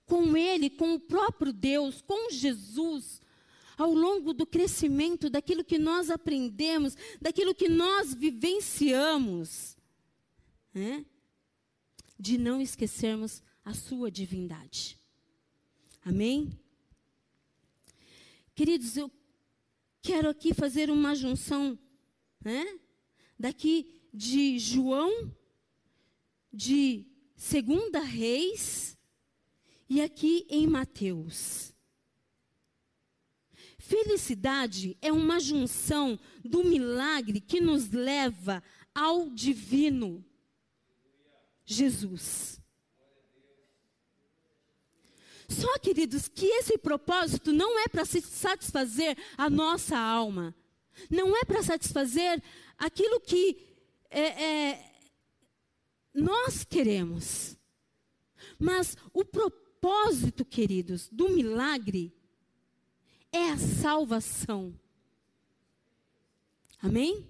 S1: com Ele, com o próprio Deus, com Jesus, ao longo do crescimento daquilo que nós aprendemos, daquilo que nós vivenciamos, né? de não esquecermos a Sua divindade. Amém? Queridos, eu quero aqui fazer uma junção né? daqui de João, de Segunda Reis, e aqui em Mateus. Felicidade é uma junção do milagre que nos leva ao divino Jesus. Só, queridos, que esse propósito não é para satisfazer a nossa alma, não é para satisfazer aquilo que é, é, nós queremos, mas o propósito, queridos, do milagre é a salvação. Amém?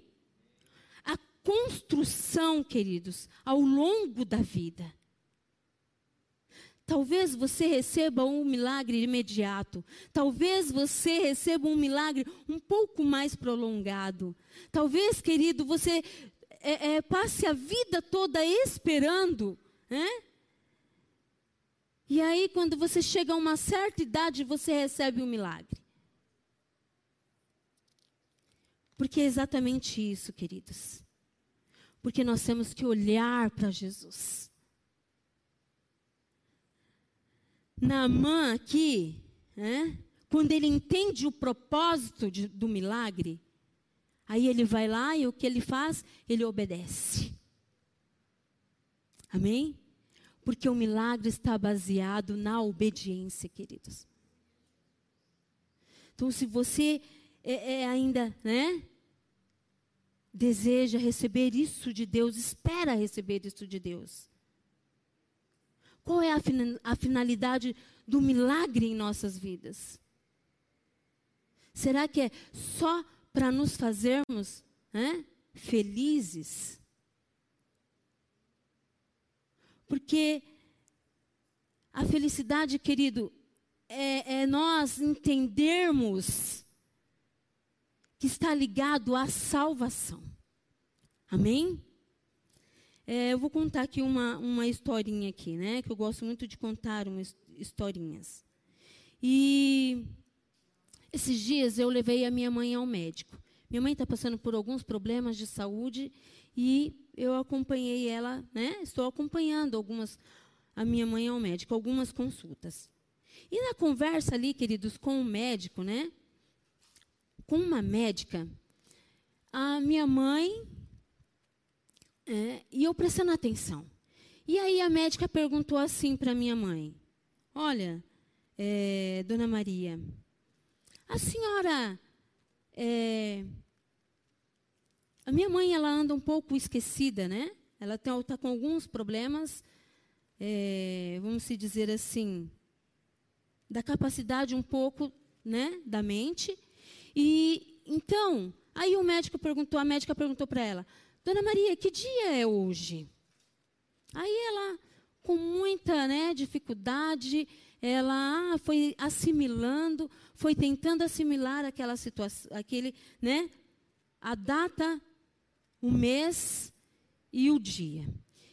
S1: A construção, queridos, ao longo da vida. Talvez você receba um milagre imediato. Talvez você receba um milagre um pouco mais prolongado. Talvez, querido, você é, é, passe a vida toda esperando. Né? E aí, quando você chega a uma certa idade, você recebe um milagre. Porque é exatamente isso, queridos. Porque nós temos que olhar para Jesus. Naamã aqui, né, quando ele entende o propósito de, do milagre, aí ele vai lá e o que ele faz? Ele obedece. Amém? Porque o milagre está baseado na obediência, queridos. Então, se você é, é ainda, né? Deseja receber isso de Deus, espera receber isso de Deus. Qual é a, a finalidade do milagre em nossas vidas? Será que é só para nos fazermos né, felizes? Porque a felicidade, querido, é, é nós entendermos que está ligado à salvação. Amém? É, eu vou contar aqui uma, uma historinha aqui, né? Que eu gosto muito de contar umas historinhas. E esses dias eu levei a minha mãe ao médico. Minha mãe está passando por alguns problemas de saúde e eu acompanhei ela, né? Estou acompanhando algumas a minha mãe ao médico, algumas consultas. E na conversa ali, queridos, com o médico, né? com uma médica, a minha mãe, é, e eu prestando atenção. E aí a médica perguntou assim para minha mãe: Olha, é, dona Maria, a senhora. É, a minha mãe ela anda um pouco esquecida, né? Ela está com alguns problemas, é, vamos se dizer assim, da capacidade um pouco, né, da mente. E então, aí o médico perguntou, a médica perguntou para ela: Dona Maria, que dia é hoje? Aí ela, com muita né, dificuldade, ela ah, foi assimilando, foi tentando assimilar aquela situação, aquele, né, a data, o mês e o dia.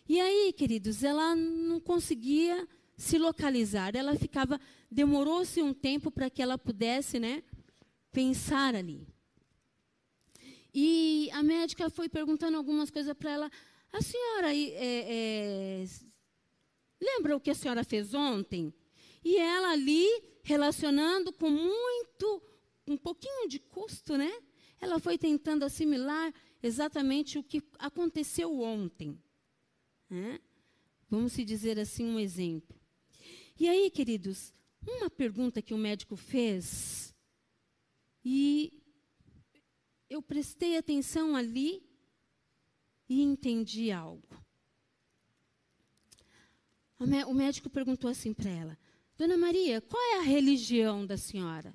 S1: E aí, queridos, ela não conseguia se localizar. Ela ficava, demorou-se um tempo para que ela pudesse, né, pensar ali. E a médica foi perguntando algumas coisas para ela. A senhora é, é, lembra o que a senhora fez ontem? E ela ali, relacionando com muito, um pouquinho de custo, né? Ela foi tentando assimilar exatamente o que aconteceu ontem. Né? Vamos se dizer assim um exemplo. E aí, queridos, uma pergunta que o médico fez, e eu prestei atenção ali e entendi algo. O médico perguntou assim para ela: Dona Maria, qual é a religião da senhora?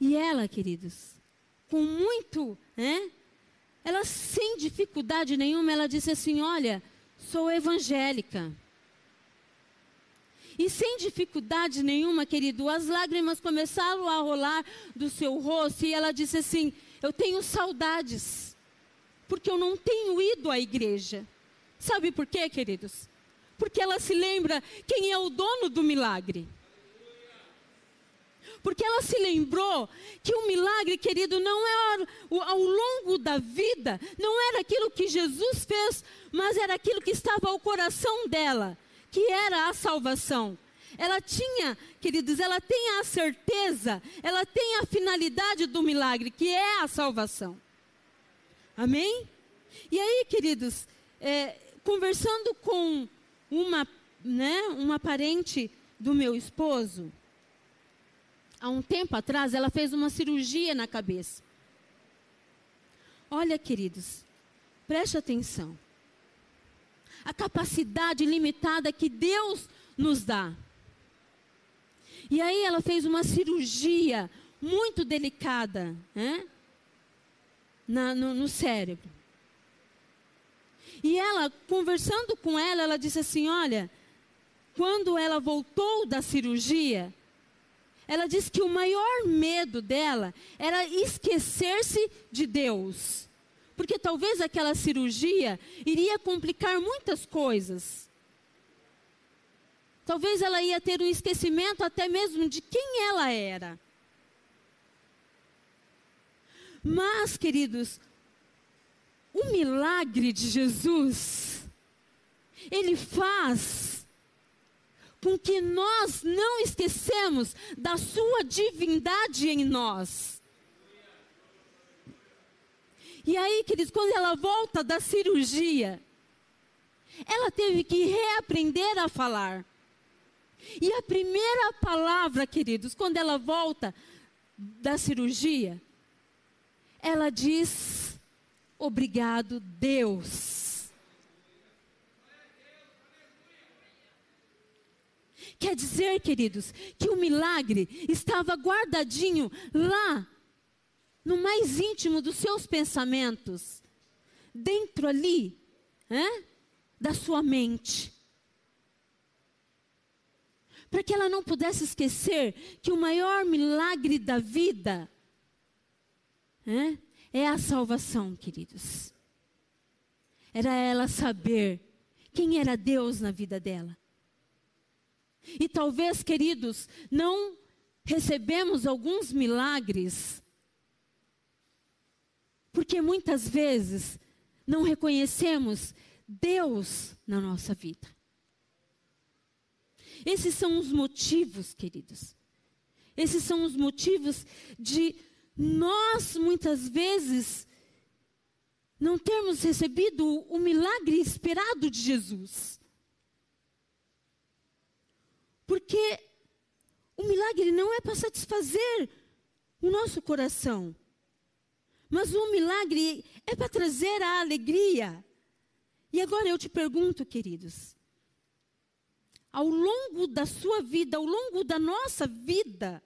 S1: E ela, queridos, com muito, né? Ela sem dificuldade nenhuma, ela disse assim: Olha, sou evangélica. E sem dificuldade nenhuma, querido, as lágrimas começaram a rolar do seu rosto e ela disse assim: Eu tenho saudades, porque eu não tenho ido à igreja. Sabe por quê, queridos? Porque ela se lembra quem é o dono do milagre. Porque ela se lembrou que o milagre, querido, não era ao longo da vida, não era aquilo que Jesus fez, mas era aquilo que estava ao coração dela que era a salvação. Ela tinha, queridos, ela tem a certeza, ela tem a finalidade do milagre, que é a salvação. Amém? E aí, queridos, é, conversando com uma, né, uma parente do meu esposo, há um tempo atrás, ela fez uma cirurgia na cabeça. Olha, queridos, preste atenção a capacidade limitada que Deus nos dá. E aí ela fez uma cirurgia muito delicada né? Na, no, no cérebro. E ela, conversando com ela, ela disse assim: Olha, quando ela voltou da cirurgia, ela disse que o maior medo dela era esquecer-se de Deus porque talvez aquela cirurgia iria complicar muitas coisas. Talvez ela ia ter um esquecimento até mesmo de quem ela era. Mas, queridos, o milagre de Jesus, ele faz com que nós não esquecemos da sua divindade em nós. E aí, queridos, quando ela volta da cirurgia, ela teve que reaprender a falar. E a primeira palavra, queridos, quando ela volta da cirurgia, ela diz: Obrigado, Deus. Quer dizer, queridos, que o milagre estava guardadinho lá no mais íntimo dos seus pensamentos, dentro ali, é, da sua mente. Para que ela não pudesse esquecer que o maior milagre da vida é, é a salvação, queridos. Era ela saber quem era Deus na vida dela. E talvez, queridos, não recebemos alguns milagres porque muitas vezes não reconhecemos Deus na nossa vida. Esses são os motivos, queridos. Esses são os motivos de nós, muitas vezes, não termos recebido o milagre esperado de Jesus. Porque o milagre não é para satisfazer o nosso coração. Mas o milagre é para trazer a alegria. E agora eu te pergunto, queridos, ao longo da sua vida, ao longo da nossa vida,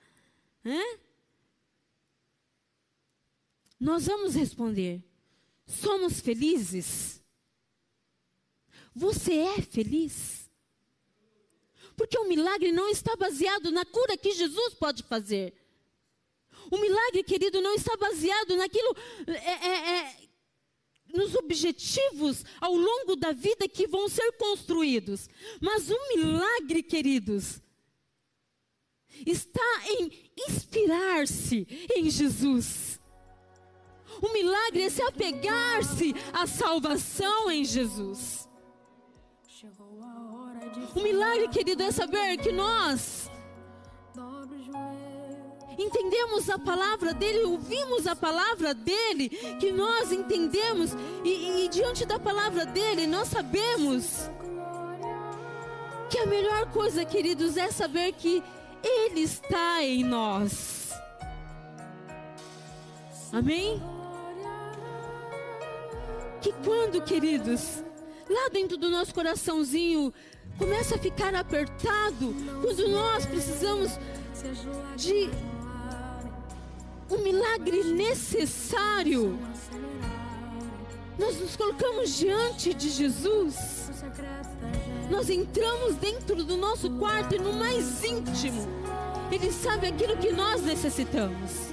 S1: nós vamos responder: somos felizes? Você é feliz? Porque o milagre não está baseado na cura que Jesus pode fazer. O milagre, querido, não está baseado naquilo, é, é, é, nos objetivos ao longo da vida que vão ser construídos. Mas o milagre, queridos, está em inspirar-se em Jesus. O milagre é se apegar-se à salvação em Jesus. O milagre, querido, é saber que nós entendemos a palavra dele, ouvimos a palavra dele, que nós entendemos e, e diante da palavra dele nós sabemos que a melhor coisa, queridos, é saber que ele está em nós. Amém? Que quando, queridos, lá dentro do nosso coraçãozinho começa a ficar apertado, quando nós precisamos de um milagre necessário, nós nos colocamos diante de Jesus nós entramos dentro do nosso quarto e no mais íntimo, Ele sabe aquilo que nós necessitamos.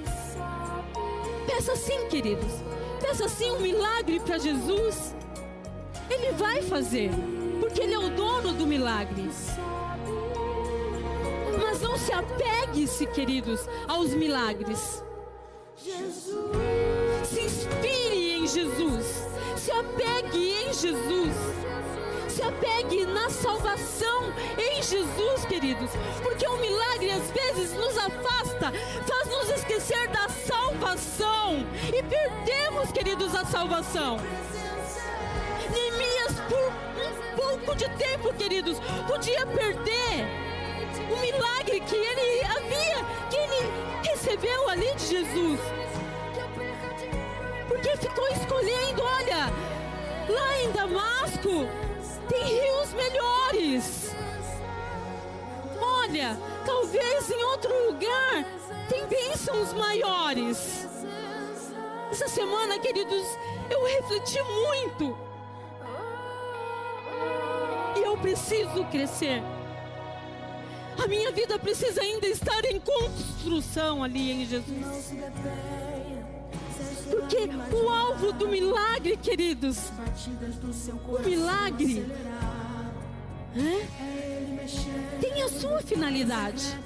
S1: Peça sim, queridos. Peça sim um milagre para Jesus. Ele vai fazer, porque Ele é o dono do milagre. Mas não se apegue-se, queridos, aos milagres. Se inspire em Jesus. Se apegue em Jesus se apegue na salvação em Jesus, queridos, porque o milagre às vezes nos afasta, faz nos esquecer da salvação e perdemos, queridos, a salvação. Neemias, por um pouco de tempo, queridos, podia perder o milagre que ele havia, que ele recebeu ali de Jesus. Porque ficou escolhendo, olha, lá em Damasco, tem rios melhores. Olha, talvez em outro lugar tem bênçãos maiores. Essa semana, queridos, eu refleti muito. E eu preciso crescer. A minha vida precisa ainda estar em construção ali em Jesus. Porque o alvo do milagre, queridos, o milagre é, tem a sua finalidade.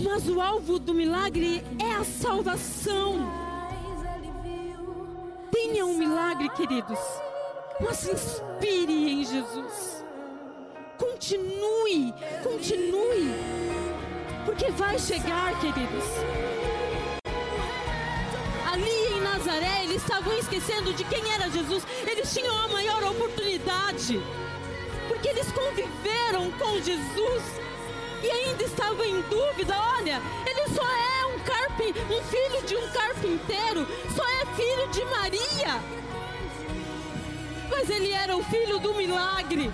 S1: Mas o alvo do milagre é a salvação. Tenha um milagre, queridos. Mas se inspire em Jesus. Continue, continue. Porque vai chegar, queridos Nazaré, eles estavam esquecendo de quem era Jesus. Eles tinham a maior oportunidade, porque eles conviveram com Jesus e ainda estavam em dúvida. Olha, ele só é um carpin, um filho de um carpinteiro, só é filho de Maria. Mas ele era o filho do milagre.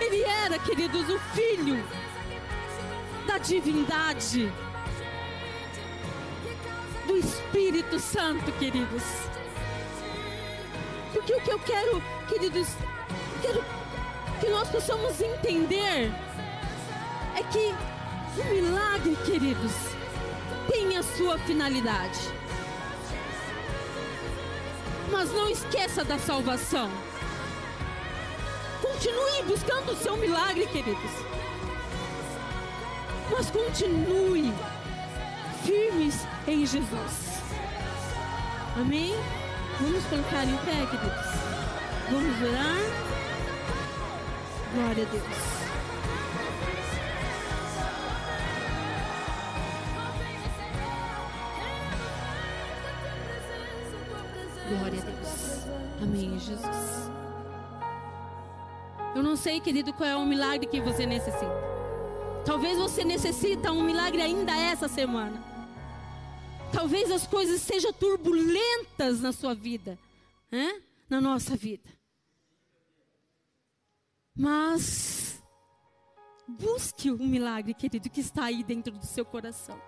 S1: Ele era, queridos, o filho da divindade do Espírito Santo, queridos. Porque o que eu quero, queridos, quero que nós possamos entender é que o milagre, queridos, tem a sua finalidade. Mas não esqueça da salvação. Continue buscando o seu milagre, queridos. Mas continue firmes em Jesus. Amém? Vamos colocar em pé, queridos. Vamos orar. Glória a Deus. Glória a Deus. Amém, Jesus. Eu não sei, querido, qual é o milagre que você necessita. Talvez você necessita um milagre ainda essa semana. Talvez as coisas sejam turbulentas na sua vida, né? na nossa vida. Mas busque o milagre, querido, que está aí dentro do seu coração.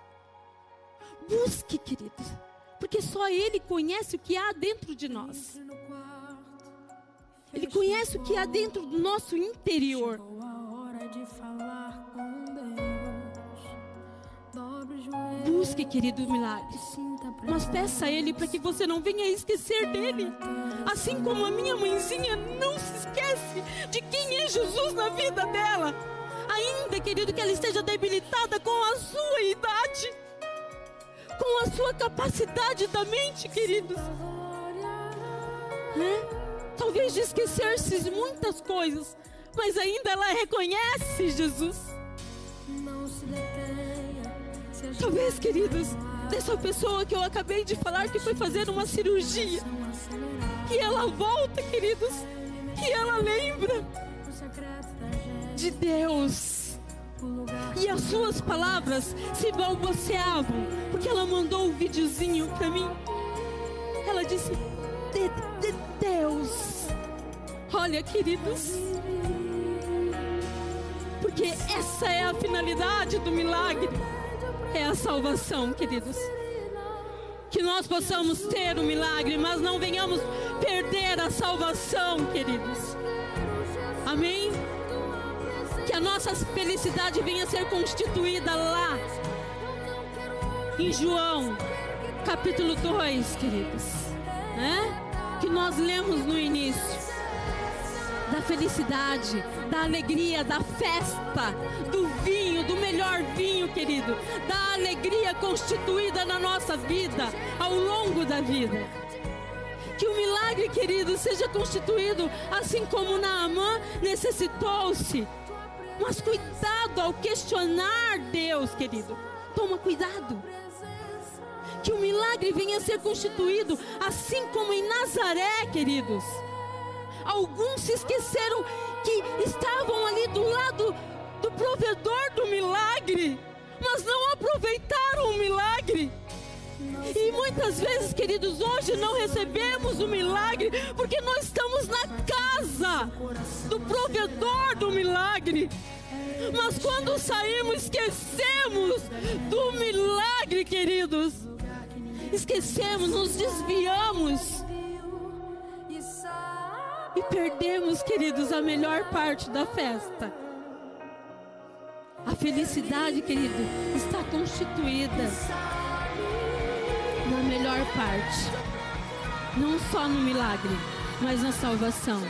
S1: Busque, querido. Porque só Ele conhece o que há dentro de nós. Ele conhece o que há dentro do nosso interior. Busque, querido, milagres. Mas peça a Ele para que você não venha esquecer dele. Assim como a minha mãezinha não se esquece de quem é Jesus na vida dela. Ainda, querido, que ela esteja debilitada com a sua idade, com a sua capacidade da mente, queridos. É? Talvez de esquecer-se muitas coisas, mas ainda ela reconhece Jesus. Talvez, queridos, dessa pessoa que eu acabei de falar que foi fazer uma cirurgia, que ela volta, queridos, que ela lembra de Deus. E as suas palavras se balbuciavam, porque ela mandou um videozinho para mim. Ela disse: de, de Deus. Olha, queridos, porque essa é a finalidade do milagre é a salvação, queridos. Que nós possamos ter o milagre, mas não venhamos perder a salvação, queridos. Amém? Que a nossa felicidade venha ser constituída lá, em João, capítulo 2, queridos. Né? Que nós lemos no início da felicidade, da alegria, da festa, do vinho, do melhor vinho, querido, da alegria constituída na nossa vida, ao longo da vida. Que o milagre, querido, seja constituído assim como Naamã necessitou-se. Mas cuidado ao questionar Deus, querido. Toma cuidado. Que o milagre venha a ser constituído assim como em Nazaré, queridos Alguns se esqueceram que estavam ali do lado do provedor do milagre, mas não aproveitaram o milagre. E muitas vezes, queridos, hoje não recebemos o milagre porque nós estamos na casa do provedor do milagre. Mas quando saímos, esquecemos do milagre, queridos. Esquecemos, nos desviamos e perdemos, queridos, a melhor parte da festa. A felicidade, querido, está constituída na melhor parte. Não só no milagre, mas na salvação.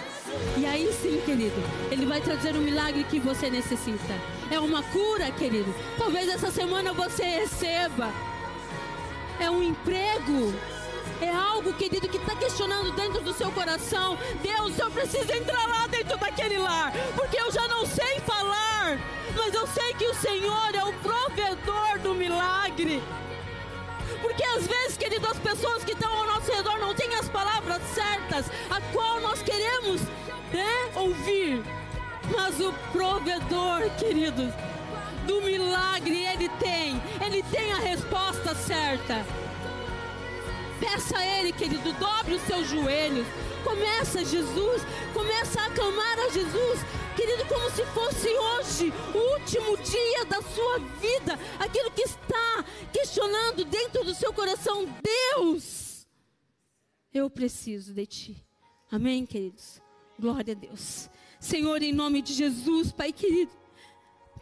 S1: E aí sim, querido, Ele vai trazer o milagre que você necessita. É uma cura, querido. Talvez essa semana você receba. É um emprego é algo, querido, que está questionando dentro do seu coração. Deus, eu preciso entrar lá dentro daquele lar, porque eu já não sei falar, mas eu sei que o Senhor é o provedor do milagre. Porque às vezes, querido, as pessoas que estão ao nosso redor não têm as palavras certas, a qual nós queremos né, ouvir. Mas o provedor, querido, do milagre, ele tem, ele tem a resposta certa. Peça a Ele, querido, dobre os seus joelhos. Começa Jesus, começa a clamar a Jesus, querido, como se fosse hoje o último dia da sua vida, aquilo que está questionando dentro do seu coração, Deus, eu preciso de Ti. Amém, queridos? Glória a Deus. Senhor, em nome de Jesus, Pai querido.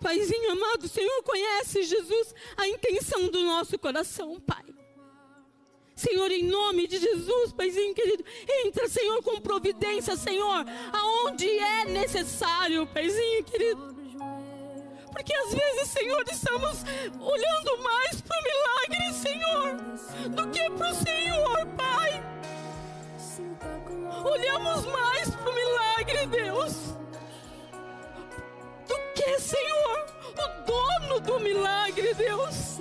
S1: Paizinho amado, o Senhor conhece, Jesus, a intenção do nosso coração, Pai. Senhor, em nome de Jesus, Paizinho querido, entra, Senhor, com providência, Senhor, aonde é necessário, Paizinho querido. Porque às vezes, Senhor, estamos olhando mais para o milagre, Senhor, do que para o Senhor, Pai. Olhamos mais para o milagre, Deus, do que, Senhor, o dono do milagre, Deus.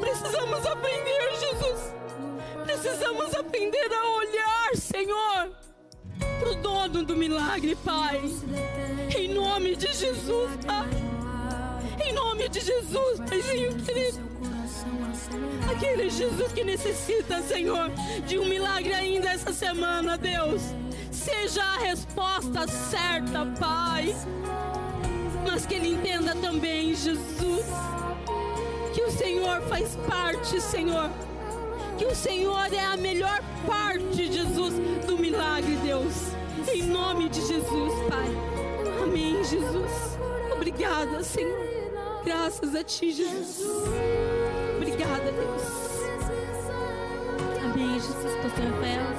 S1: Precisamos aprender, Jesus precisamos aprender a olhar, Senhor, para o dono do milagre, Pai. Em nome de Jesus, Pai. Em nome de Jesus, Paizinho querido. Aquele Jesus que necessita, Senhor, de um milagre ainda essa semana, Deus. Seja a resposta certa, Pai. Mas que ele entenda também, Jesus, que o Senhor faz parte, Senhor que o Senhor é a melhor parte, Jesus, do milagre, Deus. Em nome de Jesus, Pai. Amém, Jesus. Obrigada, Senhor. Graças a Ti, Jesus. Obrigada, Deus. Amém, Jesus, Pastor Rafael.